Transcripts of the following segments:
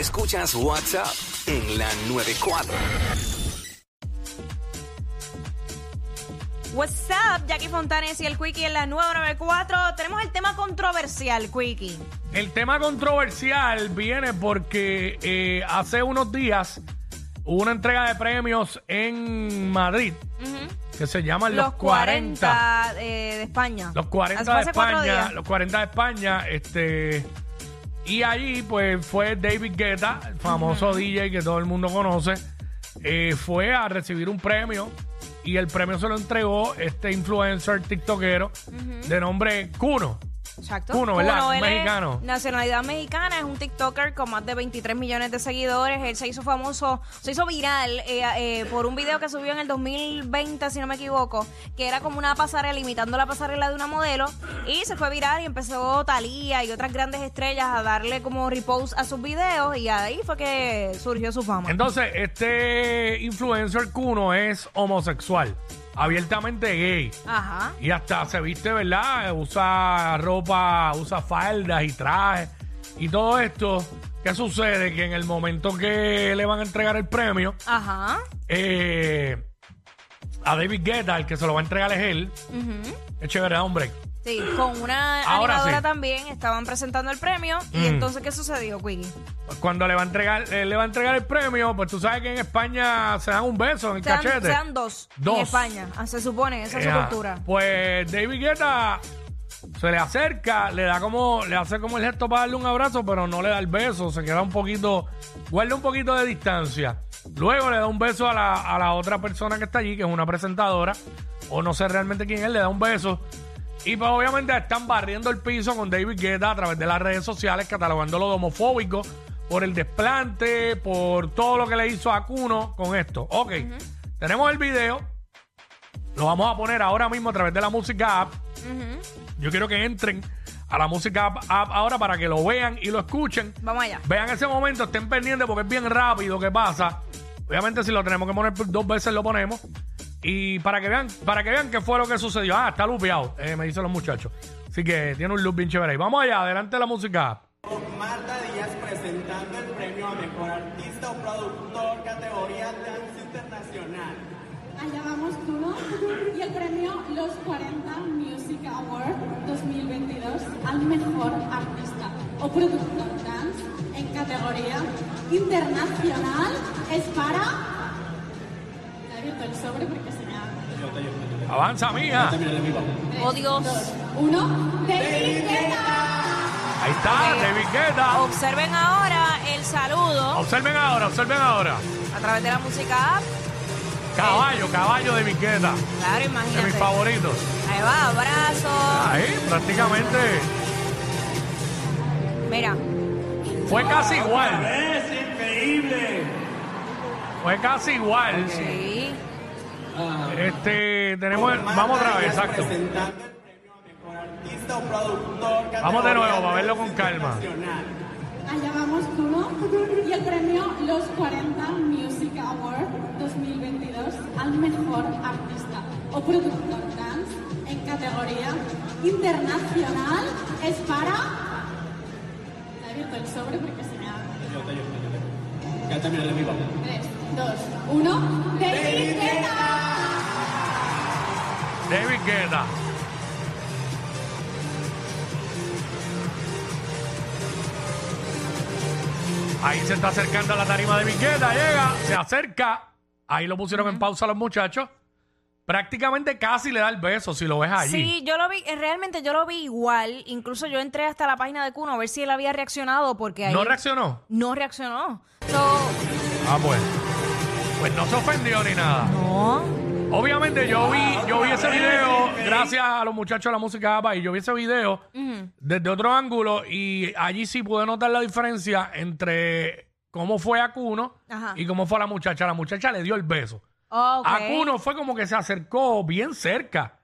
Escuchas WhatsApp en la 94. What's up, Jackie Fontanes y el Quickie en la 994. Tenemos el tema controversial, Quickie. El tema controversial viene porque eh, hace unos días hubo una entrega de premios en Madrid que se llaman Los, 40. eh, de España. Los 40 Fue de España, los 40 de España, este y allí pues fue David Guetta, el famoso DJ que todo el mundo conoce, eh, fue a recibir un premio y el premio se lo entregó este influencer tiktokero de nombre Kuno. Exacto. Uno, ¿verdad? él es Mexicano. Nacionalidad mexicana, es un TikToker con más de 23 millones de seguidores. Él se hizo famoso, se hizo viral eh, eh, por un video que subió en el 2020, si no me equivoco, que era como una pasarela, imitando la pasarela de una modelo. Y se fue viral y empezó Talía y otras grandes estrellas a darle como repost a sus videos. Y ahí fue que surgió su fama. Entonces, este influencer Kuno es homosexual, abiertamente gay. Ajá. Y hasta se viste, ¿verdad? Usa ropa, usa faldas y trajes y todo esto. ¿Qué sucede? Que en el momento que le van a entregar el premio, Ajá. eh, a David Guetta, el que se lo va a entregar es él. Es chévere, hombre. Sí, con una Ahora animadora sí. también estaban presentando el premio. Y Mm. entonces, ¿qué sucedió, Quiggy? Cuando le va a entregar, él le va a entregar el premio, pues tú sabes que en España se dan un beso en el Sean, cachete. sean dos, Dos. en España. Ah, Se supone, esa es su Eh, cultura. Pues David Guetta se le acerca, le da como, le hace como el gesto para darle un abrazo, pero no le da el beso, se queda un poquito, guarda un poquito de distancia. Luego le da un beso a la, a la otra persona que está allí, que es una presentadora, o no sé realmente quién es, le da un beso. Y pues obviamente están barriendo el piso con David Guetta a través de las redes sociales, catalogándolo de homofóbico por el desplante, por todo lo que le hizo a Kuno con esto. Ok, tenemos el video. Lo vamos a poner ahora mismo a través de la música app. Yo quiero que entren a la música app, app ahora para que lo vean y lo escuchen. Vamos allá. Vean ese momento, estén pendientes porque es bien rápido que pasa. Obviamente si lo tenemos que poner dos veces lo ponemos. Y para que vean, para que vean qué fue lo que sucedió. Ah, está lupeado, eh, me dicen los muchachos. Así que tiene un loop bien chévere ahí. Vamos allá, adelante la música. Marta Díaz presentando el premio a Mejor Artista o Productor categoría Dance Internacional. Allá vamos uno y el premio Los 40 Music Award 2022 al mejor artista o productor dance en categoría internacional es para. He abierto el sobre porque se me ha. Avanza, mía. Oh, Dios. Uno, Guetta. Ahí está, David Guetta. Observen ahora el saludo Observen ahora, observen ahora. a través de la música app. Caballo, caballo de Guetta. Claro, De mis favoritos. Ahí va, abrazo. Ahí, prácticamente. Mira, Fue casi igual. ¡Es increíble! Fue casi igual. sí. Este, tenemos, el- vamos otra vez, exacto. Vamos de nuevo para verlo con calma. Allá vamos uno y el premio Los 40 Music Award 2022 al mejor artista o productor dance en categoría internacional es para. He abierto el sobre porque se me ha. Ya terminé el vivo. 3, 2, 1. David. David Guetta. Ahí se está acercando a la tarima de Guetta, llega, se acerca. Ahí lo pusieron en pausa los muchachos. Prácticamente casi le da el beso si lo ves allí. Sí, yo lo vi, eh, realmente yo lo vi igual. Incluso yo entré hasta la página de Kuno a ver si él había reaccionado porque ahí ¿No reaccionó? no reaccionó. So, Ah, pues. Pues no se ofendió ni nada. no. Obviamente yo vi, yo vi ese video gracias a los muchachos de la música APA y yo vi ese video desde otro ángulo y allí sí pude notar la diferencia entre cómo fue a Cuno Ajá. y cómo fue la muchacha. La muchacha le dio el beso. Ok. A Cuno fue como que se acercó bien cerca,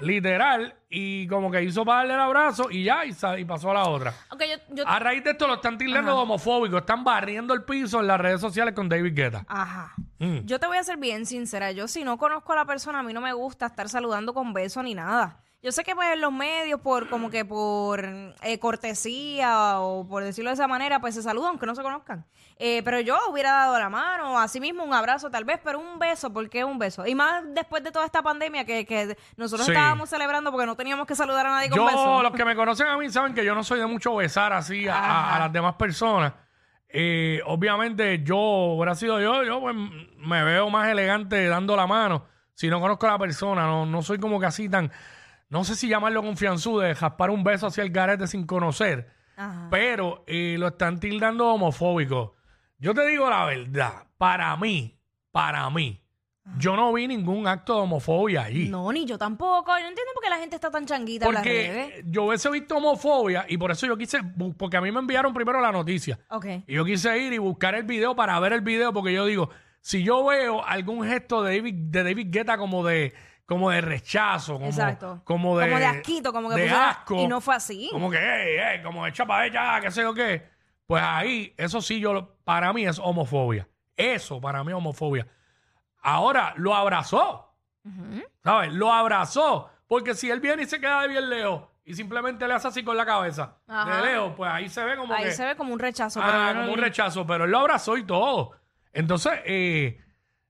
literal, y como que hizo para darle el abrazo y ya, y, sa- y pasó a la otra. Ok, yo, yo- A raíz de esto lo están tildando de homofóbico, están barriendo el piso en las redes sociales con David Guetta. Ajá. Mm. Yo te voy a ser bien sincera. Yo, si no conozco a la persona, a mí no me gusta estar saludando con beso ni nada. Yo sé que pues en los medios, por como que por eh, cortesía o por decirlo de esa manera, pues se saludan aunque no se conozcan. Eh, pero yo hubiera dado la mano, así mismo un abrazo tal vez, pero un beso, ¿por qué un beso? Y más después de toda esta pandemia que, que nosotros Sí. estábamos celebrando porque no teníamos que saludar a nadie con Yo, beso. los que me conocen a mí saben que yo no soy de mucho besar así a, a- a las demás personas. Obviamente yo, hubiera sido yo, yo pues, me veo más elegante dando la mano. Si no conozco a la persona, no, no soy como que así tan, no sé si llamarlo confianzudo, de jaspar un beso hacia el garete sin conocer. Ajá. Pero eh, lo están tildando homofóbico. Yo te digo la verdad, para mí, para mí, yo no vi ningún acto de homofobia allí. No, ni yo tampoco. Yo no entiendo por qué la gente está tan changuita en las redes. Yo hubiese visto homofobia y por eso yo quise, bu- porque a mí me enviaron primero la noticia. Ok. Y yo quise ir y buscar el video para ver el video porque yo digo, si yo veo algún gesto de David, de David Guetta como de, como de rechazo, como, Exacto. como de, Como de asquito, como que de pusiera- asco, y no fue así. Como que, hey, hey, como echa para ella, qué sé yo qué. Pues ahí, eso sí, yo lo- para mí es homofobia. Eso para mí es homofobia. Ahora lo abrazó. ¿Sabes? Lo abrazó. Porque si él viene y se queda de bien lejos y simplemente le hace así con la cabeza Ajá. de lejos, pues ahí se ve como Ahí que. se ve como un rechazo. Ah, pero yo no como un rechazo, pero él lo abrazó y todo. Entonces, eh,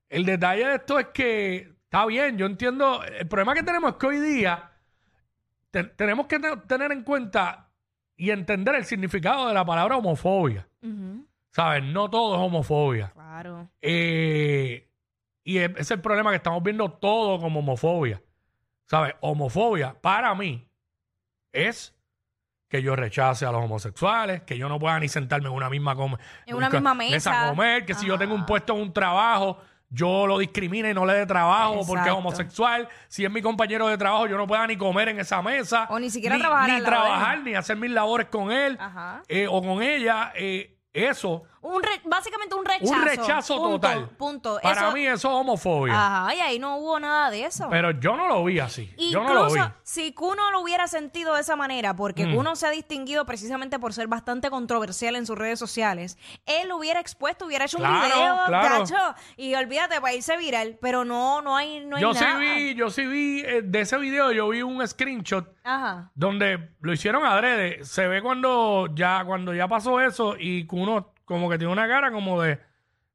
el detalle de esto es que está bien, yo entiendo. El problema que tenemos es que hoy día te- tenemos que te- tener en cuenta y entender el significado de la palabra homofobia. Ujú, ¿Sabes? No todo es homofobia. Claro. Eh, y es, es el problema que estamos viendo todo como homofobia. ¿Sabes? Homofobia, para mí, es que yo rechace a los homosexuales, que yo no pueda ni sentarme en una misma, com- En una misma mesa. a comer, que si yo tengo un Ajá. puesto en un trabajo, yo lo discrimine y no le dé trabajo porque es homosexual. Si es mi compañero de trabajo, yo no pueda ni comer en esa mesa. O ni siquiera ni, trabajar Ni trabajar, ni hacer mis labores con él Ajá. eh, o con ella. eh, eso Un re- básicamente un rechazo. un rechazo Punto, total. Punto. Para Eso- mí eso es homofobia. Ajá, y ahí no hubo nada de eso. Pero yo no lo vi así. yo no lo vi. Incluso si Kuno lo hubiera sentido de esa manera, porque Mm. Kuno se ha distinguido precisamente por ser bastante controversial en sus redes sociales, él lo hubiera expuesto, hubiera hecho un video, claro. y olvídate, para irse viral, pero no, no hay, no hay yo sí nada. vi, yo sí vi eh, de ese video, yo vi un screenshot Ajá. donde lo hicieron adrede. Se ve cuando ya, cuando ya pasó eso y que uno como que tiene una cara como de,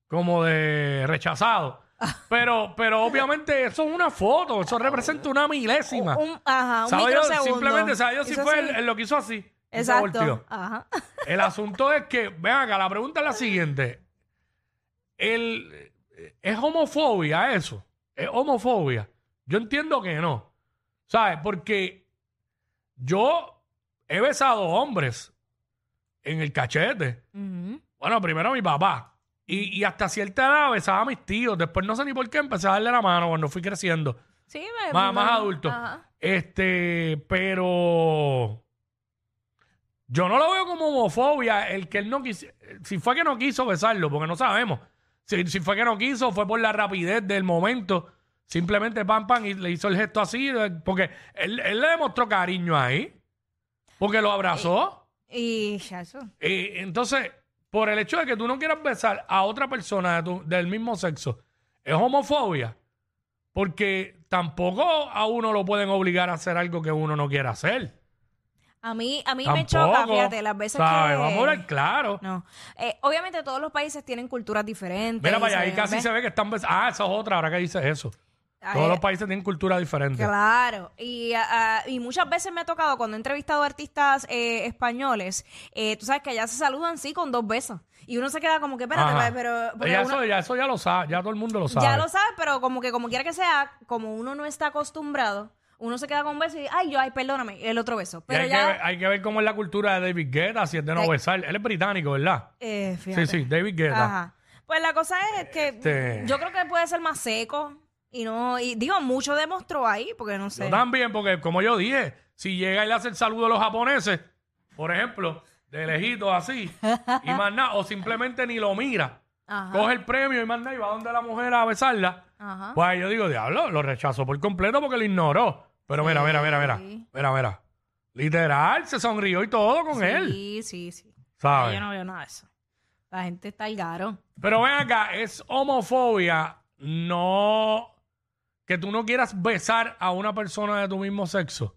como de rechazado. Pero, pero obviamente eso es una foto, eso representa una milésima. Un, ajá, un ¿Sabe Dios? microsegundo. Simplemente, ¿sabe Dios si Hizo fue así. él, él lo que hizo así? y se Exacto. Ajá. El asunto es que, vean acá, la pregunta es la siguiente. El, ¿Es homofobia eso? ¿Es homofobia? Yo entiendo que no. ¿Sabes? Porque yo he besado hombres en el cachete. Ujú. Bueno, primero mi papá. Y, y hasta cierta edad besaba a mis tíos. Después no sé ni por qué empecé a darle la mano cuando fui creciendo. Sí, me- Más, más adulto. Ajá. Este, pero yo no lo veo como homofobia el que él no quiso. Si fue que no quiso besarlo, porque no sabemos. Si, si fue que no quiso, fue por la rapidez del momento. Simplemente pam, pam, y le hizo el gesto así. eh, Porque él, él le demostró cariño ahí. Porque lo abrazó. Y ya eso. Y entonces, por el hecho de que tú no quieras besar a otra persona de tu- del mismo sexo, es homofobia. Porque tampoco a uno lo pueden obligar a hacer algo que uno no quiera hacer. A mí, a mí me choca, fíjate, las veces ¿sabes? que... Vamos a hablar claro. No. Eh, obviamente todos los países tienen culturas diferentes. Mira para allá, ahí casi ¿ves? se ve que están besando. Ah, esa es otra, ahora que dices eso. Todos Eh, los países tienen cultura diferente. Claro, y, ah, ah, y muchas veces me ha tocado cuando he entrevistado artistas eh, españoles, eh, tú sabes que allá se saludan sí con dos besos. Y uno se queda como que, espérate, pero... ya, uno- eso, ya eso ya lo sabe, ya todo el mundo lo sabe. ya lo sabes, pero como que como quiera que sea, como uno no está acostumbrado, uno se queda con un beso y, ay, yo, ay, perdóname, el otro beso. Pero hay, ya... que ver, hay que ver cómo es la cultura de David Guetta, si es de no Eh. besar. Él es británico, ¿verdad? eh, Sí, fíjate. sí, David Guetta. Ajá. Pues la cosa es que Este- yo creo que puede ser más seco Y no, y digo, mucho demostró ahí, porque no sé. Yo también, porque como yo dije, si llega y le hace el saludo a los japoneses, por ejemplo, de lejitos así, y más nada, o simplemente ni lo mira, Ajá. coge el premio y más nada y va donde la mujer a besarla, Ajá. pues ahí yo digo, diablo, lo rechazó por completo porque lo ignoró. Pero mira, mira, mira, mira, mira, mira. Literal, se sonrió y todo con él, Sí, sí, sí. ¿sabes? Yo no veo nada de eso. La gente está al garo. Pero ven acá, es homofobia, no que tú no quieras besar a una persona de tu mismo sexo.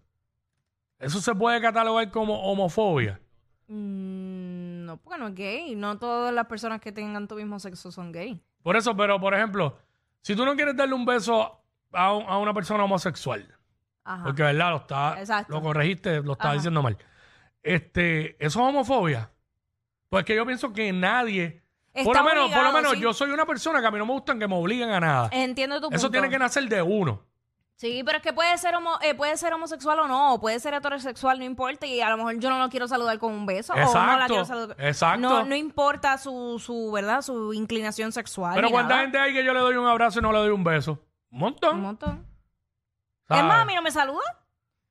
Eso se puede catalogar como homofobia. Mm, no, porque no es gay. No todas las personas que tengan tu mismo sexo son gay. Por eso, pero por ejemplo, si tú no quieres darle un beso a, un- a una persona homosexual, Ajá. porque verdad lo está, Exacto. lo corregiste, lo estaba Ajá. diciendo mal. Este, eso es homofobia. Pues que yo pienso que nadie, por lo menos, por lo menos, sí. yo soy una persona que a mí no me gustan que me obliguen a nada. Entiendo tu punto. Eso tiene que nacer de uno. Sí, pero es que puede ser homo- eh, puede ser homosexual o no, o puede ser heterosexual, no importa, y a lo mejor yo no lo quiero saludar con un beso, o no la Exacto, quiero saludar. exacto. No, no importa su, su, ¿verdad? Su inclinación sexual. Pero ¿cuánta nada. gente hay que yo le doy un abrazo y no le doy un beso? Un montón. Un montón. ¿sabes? Es más, a mí no me saluda.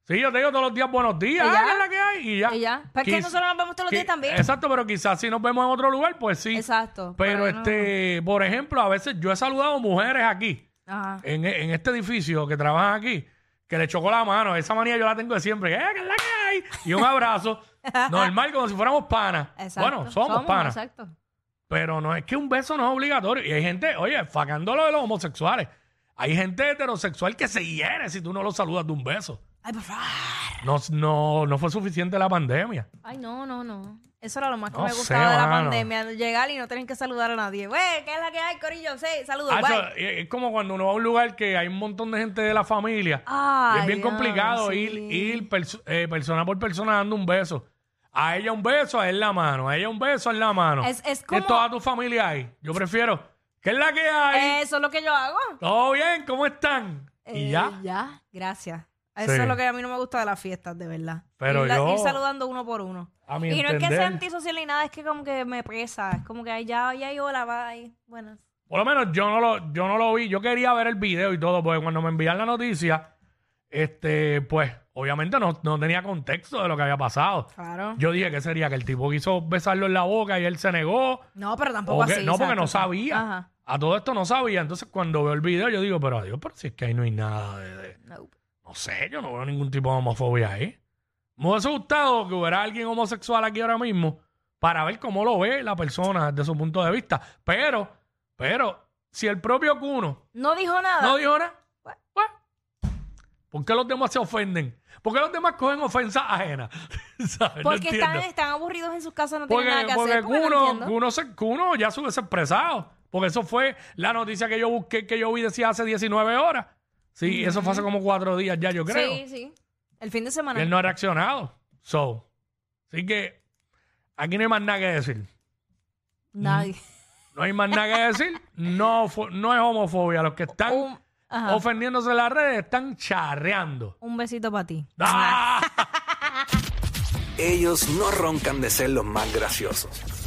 Sí, yo te digo todos los días buenos días, ¿Y ya? ¿qué es la que hay? Y ya. Y ya. Pero es que Quiz- nosotros nos vemos todos los días qui- también. Exacto, pero quizás si nos vemos en otro lugar, pues sí. Exacto. Pero no- este, por ejemplo, a veces yo he saludado mujeres aquí, Ajá. en, en este edificio que trabajan aquí, que le chocó la mano. Esa manía yo la tengo de siempre. ¿Qué ¿Qué es la que hay? Y un abrazo. normal, como si fuéramos panas. Exacto. Bueno, somos, panas. Exacto. Pero no es que un beso no es obligatorio. Y hay gente, oye, facando lo de los homosexuales. Hay gente heterosexual que se hiere si tú no lo saludas de un beso. Ay, por favor. No, no, no fue suficiente la pandemia. Ay, no, no, no. Eso era lo más que No me sé, gustaba de la mano. pandemia. Llegar y no tener que saludar a nadie. Güey, ¿qué es la que hay, Corillo? Sí, saludos. Hacho, bye. es como cuando uno va a un lugar que hay un montón de gente de la familia. y Ay, es bien complicado sí. ir, ir perso- eh, persona por persona dando un beso. A ella un beso, a él la mano. A ella un beso, a él la mano. Es- es como- toda tu familia hay. Yo prefiero. ¿Qué es la que hay? Eso es lo que yo hago. ¿Todo bien? ¿Cómo están? y Eh, ya. Ya, gracias. Eso Sí. es lo que a mí no me gusta de las fiestas, de verdad. Pero ir, yo- ir saludando uno por uno. A mi y no es que sea antisocial ni nada, es que como que me pesa. Es como que ay, ya, ya, y hola, bye. Buenas. Por lo menos yo no lo, yo no lo vi. Yo quería ver el video y todo, porque cuando me envían la noticia, este, pues, obviamente no, no tenía contexto de lo que había pasado. Claro. Yo dije que sería que el tipo quiso besarlo en la boca y él se negó. No, pero tampoco que- así. no, porque exacto, no sabía. Ajá. A todo esto no sabía. Entonces, cuando veo el video, yo digo, pero adiós, pero si es que ahí no hay nada de, de- Nope. No sé, yo no veo ningún tipo de homofobia ahí. Me hubiese gustado que hubiera alguien homosexual aquí ahora mismo para ver cómo lo ve la persona desde su punto de vista. Pero, pero, si el propio Cuno No dijo nada. no dijo nada, pues, ¿por qué los demás se ofenden? ¿Por qué los demás cogen ofensas ajenas? ¿Sabes? No porque están, entiendo. están aburridos en sus casas, no Porque, tienen nada que porque hacer. porque no Cuno. Cuno, se- Cuno ya se hubiese expresado. Porque eso fue la noticia que yo busqué, que yo vi decía hace 19 horas. Sí, eso fue hace como cuatro días ya, yo creo. Sí, sí. El fin de semana. Y él no ha reaccionado. So, así que aquí no hay más nada que decir. Nadie. No hay más nada que decir. No, no es homofobia. Los que están Un, ajá. ofendiéndose en las redes están charreando. Un besito para ti. ¡Ah! Ellos no roncan de ser los más graciosos,